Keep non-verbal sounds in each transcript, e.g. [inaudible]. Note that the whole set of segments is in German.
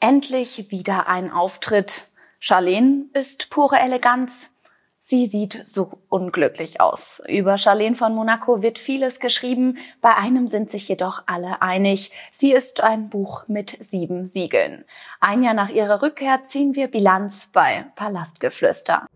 Endlich wieder ein Auftritt. Charlene ist pure Eleganz. Sie sieht so unglücklich aus. Über Charlene von Monaco wird vieles geschrieben. Bei einem sind sich jedoch alle einig. Sie ist ein Buch mit sieben Siegeln. Ein Jahr nach ihrer Rückkehr ziehen wir Bilanz bei Palastgeflüster.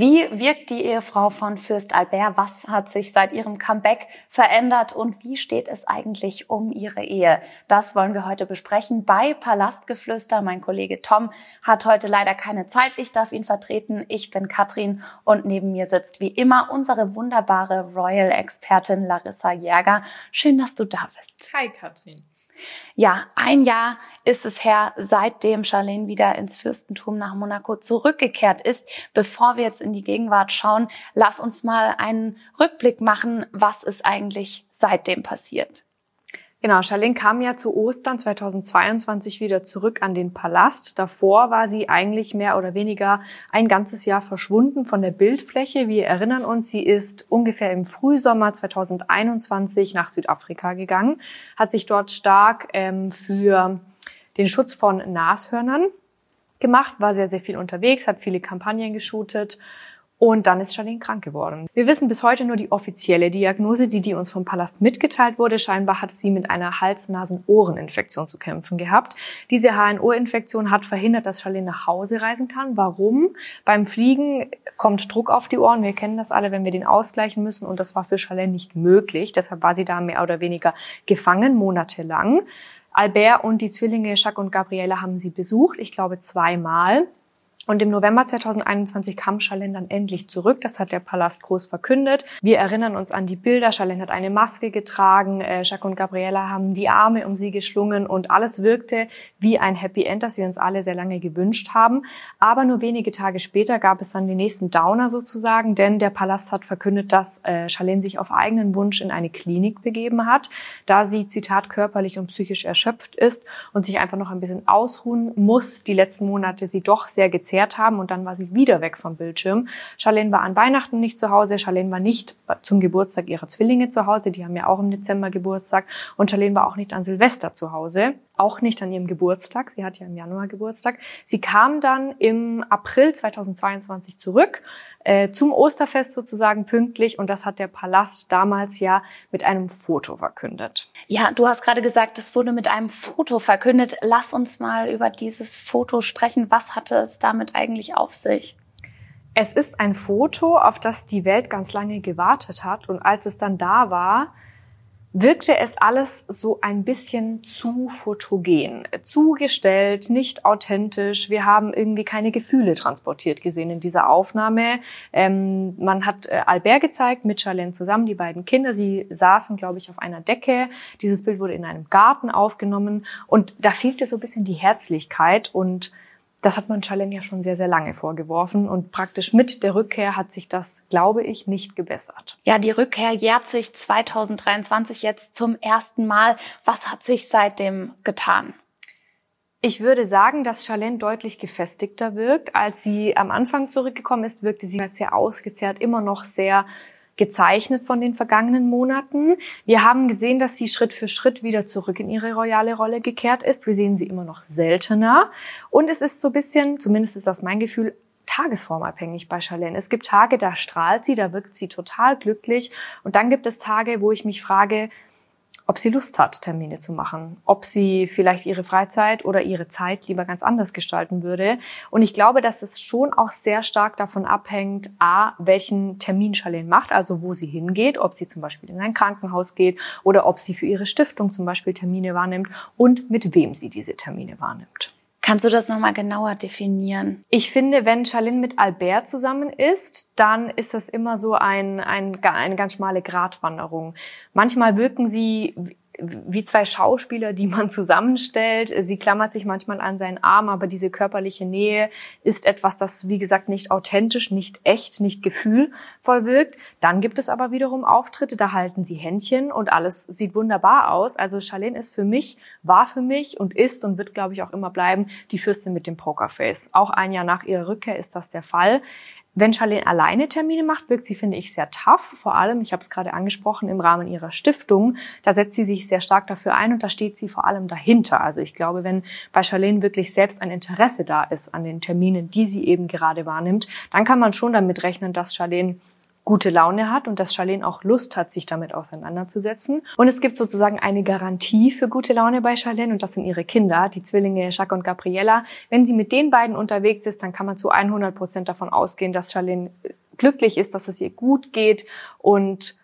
Wie wirkt die Ehefrau von Fürst Albert? Was hat sich seit ihrem Comeback verändert und wie steht es eigentlich um ihre Ehe? Das wollen wir heute besprechen bei Palastgeflüster. Mein Kollege Tom hat heute leider keine Zeit. Ich darf ihn vertreten. Ich bin Katrin und neben mir sitzt wie immer unsere wunderbare Royal-Expertin Larissa Jäger. Schön, dass du da bist. Hi Katrin. Ja, ein Jahr ist es her, seitdem Charlene wieder ins Fürstentum nach Monaco zurückgekehrt ist. Bevor wir jetzt in die Gegenwart schauen, lass uns mal einen Rückblick machen, was ist eigentlich seitdem passiert. Genau, Charlene kam ja zu Ostern 2022 wieder zurück an den Palast. Davor war sie eigentlich mehr oder weniger ein ganzes Jahr verschwunden von der Bildfläche. Wir erinnern uns, sie ist ungefähr im Frühsommer 2021 nach Südafrika gegangen, hat sich dort stark ähm, für den Schutz von Nashörnern gemacht, war sehr, sehr viel unterwegs, hat viele Kampagnen geshootet und dann ist Charlene krank geworden. Wir wissen bis heute nur die offizielle Diagnose, die, die uns vom Palast mitgeteilt wurde. Scheinbar hat sie mit einer Hals-Nasen-Ohren-Infektion zu kämpfen gehabt. Diese HNO-Infektion hat verhindert, dass Charlene nach Hause reisen kann. Warum? Beim Fliegen kommt Druck auf die Ohren. Wir kennen das alle, wenn wir den ausgleichen müssen. Und das war für Charlene nicht möglich. Deshalb war sie da mehr oder weniger gefangen, monatelang. Albert und die Zwillinge Jacques und Gabriele haben sie besucht, ich glaube zweimal. Und im November 2021 kam Charlene dann endlich zurück. Das hat der Palast groß verkündet. Wir erinnern uns an die Bilder. Charlene hat eine Maske getragen. Äh, Jacques und Gabriella haben die Arme um sie geschlungen und alles wirkte wie ein Happy End, das wir uns alle sehr lange gewünscht haben. Aber nur wenige Tage später gab es dann den nächsten Downer sozusagen, denn der Palast hat verkündet, dass äh, Charlene sich auf eigenen Wunsch in eine Klinik begeben hat, da sie, Zitat, körperlich und psychisch erschöpft ist und sich einfach noch ein bisschen ausruhen muss. Die letzten Monate sie doch sehr gezehrt erklärt haben und dann war sie wieder weg vom Bildschirm. Charlene war an Weihnachten nicht zu Hause, Charlene war nicht zum Geburtstag ihrer Zwillinge zu Hause, die haben ja auch im Dezember Geburtstag und Charlene war auch nicht an Silvester zu Hause, auch nicht an ihrem Geburtstag, sie hat ja im Januar Geburtstag. Sie kam dann im April 2022 zurück, äh, zum Osterfest sozusagen pünktlich und das hat der Palast damals ja mit einem Foto verkündet. Ja, du hast gerade gesagt, es wurde mit einem Foto verkündet. Lass uns mal über dieses Foto sprechen. Was hatte es damit damit eigentlich auf sich? Es ist ein Foto, auf das die Welt ganz lange gewartet hat. Und als es dann da war, wirkte es alles so ein bisschen zu fotogen, zugestellt, nicht authentisch. Wir haben irgendwie keine Gefühle transportiert gesehen in dieser Aufnahme. Ähm, man hat äh, Albert gezeigt mit Charlene zusammen, die beiden Kinder. Sie saßen, glaube ich, auf einer Decke. Dieses Bild wurde in einem Garten aufgenommen und da fehlte so ein bisschen die Herzlichkeit und das hat man Challenge ja schon sehr, sehr lange vorgeworfen und praktisch mit der Rückkehr hat sich das, glaube ich, nicht gebessert. Ja, die Rückkehr jährt sich 2023 jetzt zum ersten Mal. Was hat sich seitdem getan? Ich würde sagen, dass Charlene deutlich gefestigter wirkt. Als sie am Anfang zurückgekommen ist, wirkte sie sehr ausgezehrt, immer noch sehr gezeichnet von den vergangenen Monaten. Wir haben gesehen, dass sie Schritt für Schritt wieder zurück in ihre royale Rolle gekehrt ist. Wir sehen sie immer noch seltener. Und es ist so ein bisschen, zumindest ist das mein Gefühl, tagesformabhängig bei Charlene. Es gibt Tage, da strahlt sie, da wirkt sie total glücklich. Und dann gibt es Tage, wo ich mich frage, ob sie Lust hat, Termine zu machen, ob sie vielleicht ihre Freizeit oder ihre Zeit lieber ganz anders gestalten würde. Und ich glaube, dass es schon auch sehr stark davon abhängt, a, welchen Termin Charlene macht, also wo sie hingeht, ob sie zum Beispiel in ein Krankenhaus geht oder ob sie für ihre Stiftung zum Beispiel Termine wahrnimmt und mit wem sie diese Termine wahrnimmt. Kannst du das nochmal genauer definieren? Ich finde, wenn Charlene mit Albert zusammen ist, dann ist das immer so ein, ein, eine ganz schmale Gratwanderung. Manchmal wirken sie wie zwei Schauspieler, die man zusammenstellt. Sie klammert sich manchmal an seinen Arm, aber diese körperliche Nähe ist etwas, das, wie gesagt, nicht authentisch, nicht echt, nicht gefühlvoll wirkt. Dann gibt es aber wiederum Auftritte, da halten sie Händchen und alles sieht wunderbar aus. Also Charlene ist für mich, war für mich und ist und wird, glaube ich, auch immer bleiben, die Fürstin mit dem Pokerface. Auch ein Jahr nach ihrer Rückkehr ist das der Fall Wenn Charlene alleine Termine macht, wirkt sie, finde ich, sehr tough. Vor allem, ich habe es gerade angesprochen, im Rahmen ihrer Stiftung. Da setzt sie sich sehr stark dafür ein und da steht sie vor allem dahinter. Also ich glaube, wenn bei Charlene wirklich selbst ein Interesse da ist an den Terminen, die sie eben gerade wahrnimmt, dann kann man schon damit rechnen, dass Charlene gute Laune hat und dass Charlene auch Lust hat, sich damit auseinanderzusetzen. Und es gibt sozusagen eine Garantie für gute Laune bei Charlene und das sind ihre Kinder, die Zwillinge Jacques und Gabriella. Wenn sie mit den beiden unterwegs ist, dann kann man zu 100 Prozent davon ausgehen, dass Charlene glücklich ist, dass es ihr gut geht und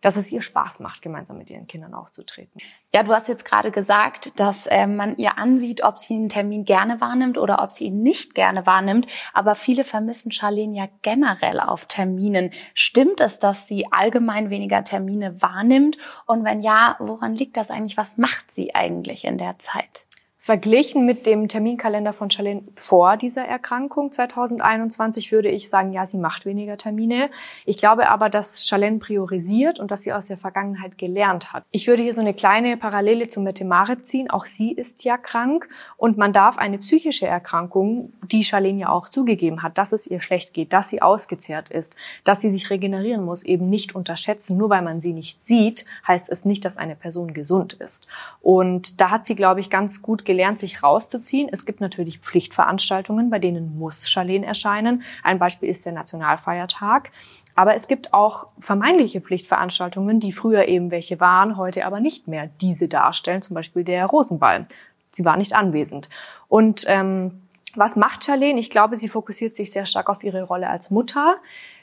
dass es ihr Spaß macht, gemeinsam mit ihren Kindern aufzutreten. Ja, du hast jetzt gerade gesagt, dass äh, man ihr ansieht, ob sie einen Termin gerne wahrnimmt oder ob sie ihn nicht gerne wahrnimmt. Aber viele vermissen Charlene ja generell auf Terminen. Stimmt es, dass sie allgemein weniger Termine wahrnimmt? Und wenn ja, woran liegt das eigentlich? Was macht sie eigentlich in der Zeit? Verglichen mit dem Terminkalender von Charlene vor dieser Erkrankung 2021 würde ich sagen, ja, sie macht weniger Termine. Ich glaube aber, dass Charlene priorisiert und dass sie aus der Vergangenheit gelernt hat. Ich würde hier so eine kleine Parallele zum Metemare ziehen. Auch sie ist ja krank und man darf eine psychische Erkrankung, die Charlene ja auch zugegeben hat, dass es ihr schlecht geht, dass sie ausgezehrt ist, dass sie sich regenerieren muss, eben nicht unterschätzen. Nur weil man sie nicht sieht, heißt es nicht, dass eine Person gesund ist. Und da hat sie, glaube ich, ganz gut gelernt, sich rauszuziehen. Es gibt natürlich Pflichtveranstaltungen, bei denen muss Charlene erscheinen. Ein Beispiel ist der Nationalfeiertag. Aber es gibt auch vermeintliche Pflichtveranstaltungen, die früher eben welche waren, heute aber nicht mehr diese darstellen. Zum Beispiel der Rosenball. Sie war nicht anwesend. Und ähm, was macht Charlene? Ich glaube, sie fokussiert sich sehr stark auf ihre Rolle als Mutter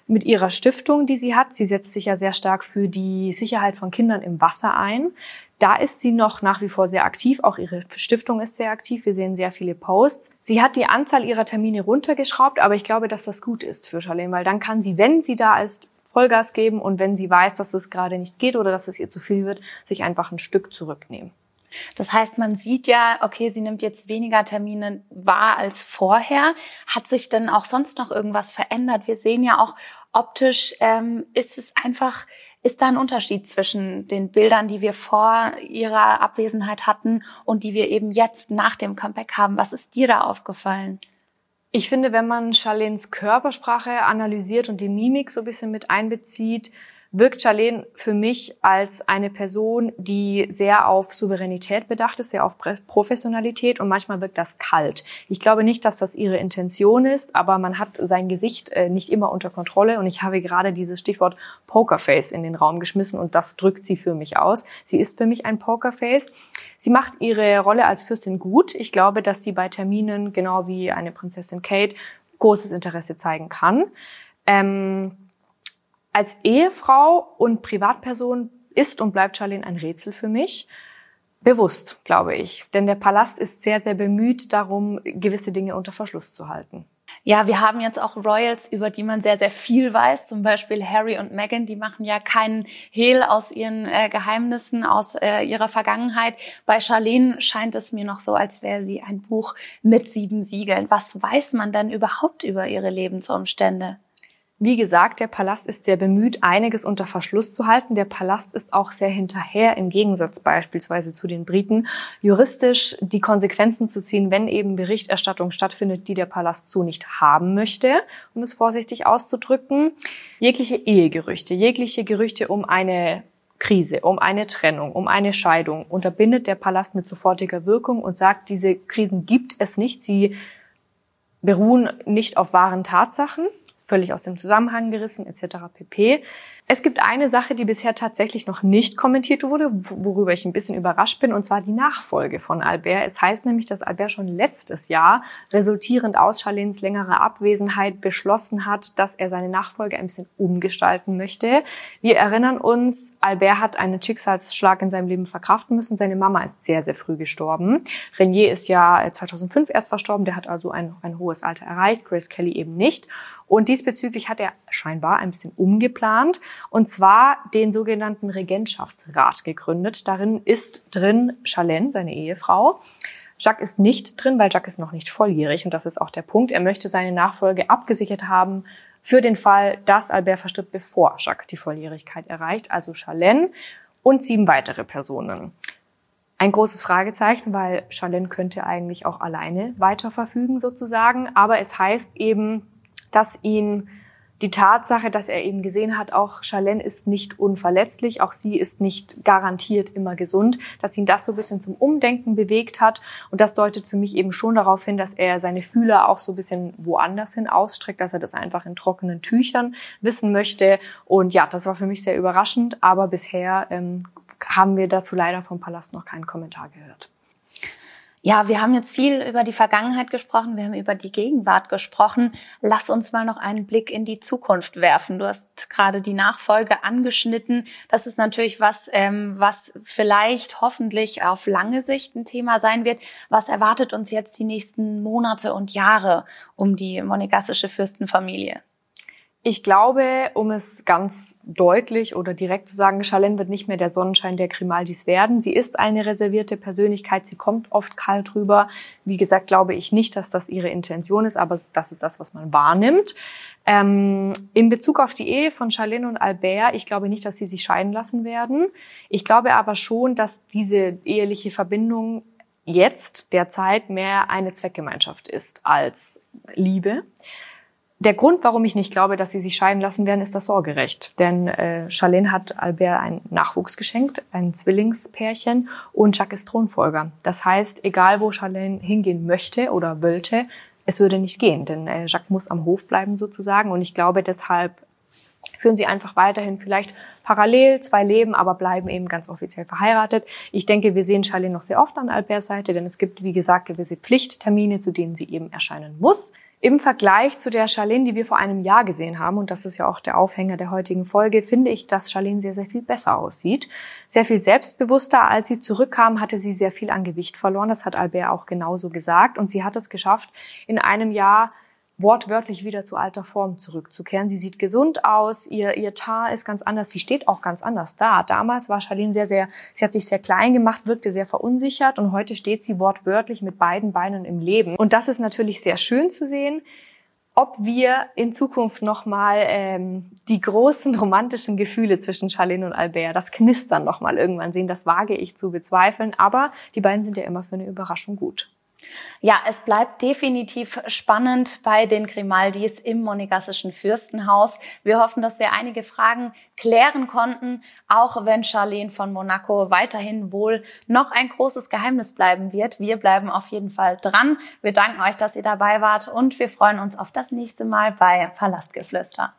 mit ihrer Stiftung, die sie hat. Sie setzt sich ja sehr stark für die Sicherheit von Kindern im Wasser ein. Da ist sie noch nach wie vor sehr aktiv. Auch ihre Stiftung ist sehr aktiv. Wir sehen sehr viele Posts. Sie hat die Anzahl ihrer Termine runtergeschraubt, aber ich glaube, dass das gut ist für Charlene, weil dann kann sie, wenn sie da ist, Vollgas geben und wenn sie weiß, dass es gerade nicht geht oder dass es ihr zu viel wird, sich einfach ein Stück zurücknehmen. Das heißt, man sieht ja, okay, sie nimmt jetzt weniger Termine wahr als vorher. Hat sich denn auch sonst noch irgendwas verändert? Wir sehen ja auch optisch, ähm, ist es einfach, ist da ein Unterschied zwischen den Bildern, die wir vor ihrer Abwesenheit hatten und die wir eben jetzt nach dem Comeback haben? Was ist dir da aufgefallen? Ich finde, wenn man Charlenes Körpersprache analysiert und die Mimik so ein bisschen mit einbezieht, wirkt Charlene für mich als eine Person, die sehr auf Souveränität bedacht ist, sehr auf Professionalität und manchmal wirkt das kalt. Ich glaube nicht, dass das ihre Intention ist, aber man hat sein Gesicht äh, nicht immer unter Kontrolle und ich habe gerade dieses Stichwort Pokerface in den Raum geschmissen und das drückt sie für mich aus. Sie ist für mich ein Pokerface. Sie macht ihre Rolle als Fürstin gut. Ich glaube, dass sie bei Terminen, genau wie eine Prinzessin Kate, großes Interesse zeigen kann. Ähm, als Ehefrau und Privatperson ist und bleibt Charlene ein Rätsel für mich. Bewusst, glaube ich. Denn der Palast ist sehr, sehr bemüht darum, gewisse Dinge unter Verschluss zu halten. Ja, wir haben jetzt auch Royals, über die man sehr, sehr viel weiß. Zum Beispiel Harry und Meghan, die machen ja keinen Hehl aus ihren äh, Geheimnissen, aus äh, ihrer Vergangenheit. Bei Charlene scheint es mir noch so, als wäre sie ein Buch mit sieben Siegeln. Was weiß man denn überhaupt über ihre Lebensumstände? Wie gesagt, der Palast ist sehr bemüht, einiges unter Verschluss zu halten. Der Palast ist auch sehr hinterher, im Gegensatz beispielsweise zu den Briten, juristisch die Konsequenzen zu ziehen, wenn eben Berichterstattung stattfindet, die der Palast so nicht haben möchte, um es vorsichtig auszudrücken. Jegliche Ehegerüchte, jegliche Gerüchte um eine Krise, um eine Trennung, um eine Scheidung unterbindet der Palast mit sofortiger Wirkung und sagt, diese Krisen gibt es nicht. Sie beruhen nicht auf wahren Tatsachen, ist völlig aus dem Zusammenhang gerissen etc. pp. Es gibt eine Sache, die bisher tatsächlich noch nicht kommentiert wurde, worüber ich ein bisschen überrascht bin, und zwar die Nachfolge von Albert. Es heißt nämlich, dass Albert schon letztes Jahr, resultierend aus Charlens längerer Abwesenheit, beschlossen hat, dass er seine Nachfolge ein bisschen umgestalten möchte. Wir erinnern uns, Albert hat einen Schicksalsschlag in seinem Leben verkraften müssen. Seine Mama ist sehr, sehr früh gestorben. Renier ist ja 2005 erst verstorben, der hat also ein, ein hohes Alter erreicht, Grace Kelly eben nicht. Und diesbezüglich hat er scheinbar ein bisschen umgeplant und zwar den sogenannten Regentschaftsrat gegründet. Darin ist drin Charlene, seine Ehefrau. Jacques ist nicht drin, weil Jacques ist noch nicht volljährig und das ist auch der Punkt. Er möchte seine Nachfolge abgesichert haben für den Fall, dass Albert verstirbt, bevor Jacques die Volljährigkeit erreicht. Also Charlene und sieben weitere Personen. Ein großes Fragezeichen, weil Charlene könnte eigentlich auch alleine weiter verfügen sozusagen. Aber es heißt eben, dass ihn die Tatsache, dass er eben gesehen hat, auch Charlene ist nicht unverletzlich, auch sie ist nicht garantiert immer gesund, dass ihn das so ein bisschen zum Umdenken bewegt hat. Und das deutet für mich eben schon darauf hin, dass er seine Fühler auch so ein bisschen woanders hin ausstreckt, dass er das einfach in trockenen Tüchern wissen möchte. Und ja, das war für mich sehr überraschend, aber bisher ähm, haben wir dazu leider vom Palast noch keinen Kommentar gehört. Ja, wir haben jetzt viel über die Vergangenheit gesprochen, wir haben über die Gegenwart gesprochen. Lass uns mal noch einen Blick in die Zukunft werfen. Du hast gerade die Nachfolge angeschnitten. Das ist natürlich was, ähm, was vielleicht hoffentlich auf lange Sicht ein Thema sein wird. Was erwartet uns jetzt die nächsten Monate und Jahre um die monegassische Fürstenfamilie? Ich glaube, um es ganz deutlich oder direkt zu sagen, Charlene wird nicht mehr der Sonnenschein der Grimaldis werden. Sie ist eine reservierte Persönlichkeit. Sie kommt oft kalt rüber. Wie gesagt, glaube ich nicht, dass das ihre Intention ist, aber das ist das, was man wahrnimmt. Ähm, in Bezug auf die Ehe von Charlene und Albert, ich glaube nicht, dass sie sich scheiden lassen werden. Ich glaube aber schon, dass diese eheliche Verbindung jetzt derzeit mehr eine Zweckgemeinschaft ist als Liebe. Der Grund, warum ich nicht glaube, dass sie sich scheiden lassen werden, ist das Sorgerecht. Denn äh, Charlene hat Albert einen Nachwuchs geschenkt, ein Zwillingspärchen und Jacques ist Thronfolger. Das heißt, egal wo Charlene hingehen möchte oder wollte, es würde nicht gehen, denn äh, Jacques muss am Hof bleiben sozusagen. Und ich glaube, deshalb führen sie einfach weiterhin vielleicht parallel zwei Leben, aber bleiben eben ganz offiziell verheiratet. Ich denke, wir sehen Charlene noch sehr oft an Alberts Seite, denn es gibt, wie gesagt, gewisse Pflichttermine, zu denen sie eben erscheinen muss. Im Vergleich zu der Charlene, die wir vor einem Jahr gesehen haben, und das ist ja auch der Aufhänger der heutigen Folge, finde ich, dass Charlene sehr, sehr viel besser aussieht. Sehr viel selbstbewusster. Als sie zurückkam, hatte sie sehr viel an Gewicht verloren. Das hat Albert auch genauso gesagt. Und sie hat es geschafft, in einem Jahr wortwörtlich wieder zu alter Form zurückzukehren. Sie sieht gesund aus, ihr, ihr Tar ist ganz anders, sie steht auch ganz anders da. Damals war Charlene sehr, sehr, sie hat sich sehr klein gemacht, wirkte sehr verunsichert und heute steht sie wortwörtlich mit beiden Beinen im Leben. Und das ist natürlich sehr schön zu sehen. Ob wir in Zukunft nochmal ähm, die großen [laughs] romantischen Gefühle zwischen Charlene und Albert, das Knistern nochmal irgendwann sehen, das wage ich zu bezweifeln. Aber die beiden sind ja immer für eine Überraschung gut. Ja, es bleibt definitiv spannend bei den Grimaldis im monegassischen Fürstenhaus. Wir hoffen, dass wir einige Fragen klären konnten, auch wenn Charlene von Monaco weiterhin wohl noch ein großes Geheimnis bleiben wird. Wir bleiben auf jeden Fall dran. Wir danken euch, dass ihr dabei wart und wir freuen uns auf das nächste Mal bei Palastgeflüster.